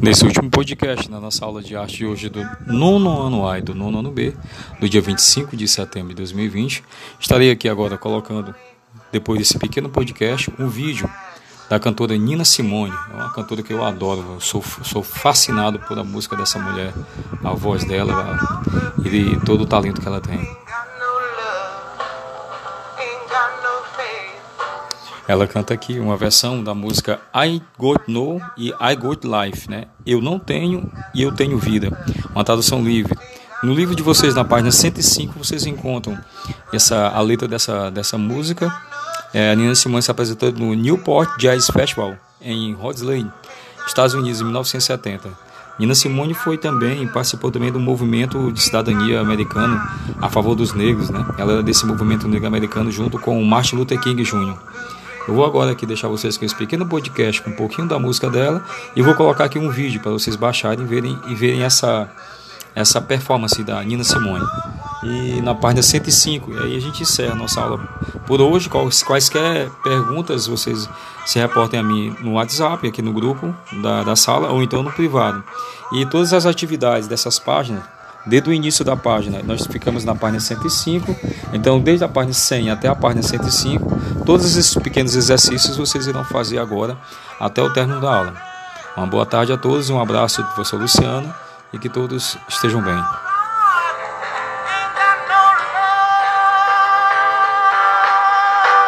Nesse último podcast, na nossa aula de arte de hoje do nono ano A e do nono ano B, do dia 25 de setembro de 2020, estarei aqui agora colocando, depois desse pequeno podcast, um vídeo da cantora Nina Simone. É uma cantora que eu adoro, eu sou, sou fascinado por a música dessa mulher, a voz dela e todo o talento que ela tem. Ela canta aqui uma versão da música I Got No e I Got Life, né? Eu não tenho e eu tenho vida. Uma tradução livre. No livro de vocês, na página 105, vocês encontram essa, a letra dessa, dessa música. É, a Nina Simone se apresentou no Newport Jazz Festival, em Island, Estados Unidos, em 1970. Nina Simone foi também, participou também do movimento de cidadania americano a favor dos negros, né? Ela era desse movimento negro americano junto com Martin Luther King Jr. Eu vou agora aqui deixar vocês com esse pequeno podcast com um pouquinho da música dela e vou colocar aqui um vídeo para vocês baixarem verem, e verem essa, essa performance da Nina Simone. E na página 105, e aí a gente encerra a nossa aula por hoje. Quais, quaisquer perguntas vocês se reportem a mim no WhatsApp, aqui no grupo da, da sala, ou então no privado. E todas as atividades dessas páginas desde o início da página. Nós ficamos na página 105, então desde a página 100 até a página 105, todos esses pequenos exercícios vocês irão fazer agora até o término da aula. Uma boa tarde a todos, um abraço do professor Luciano e que todos estejam bem.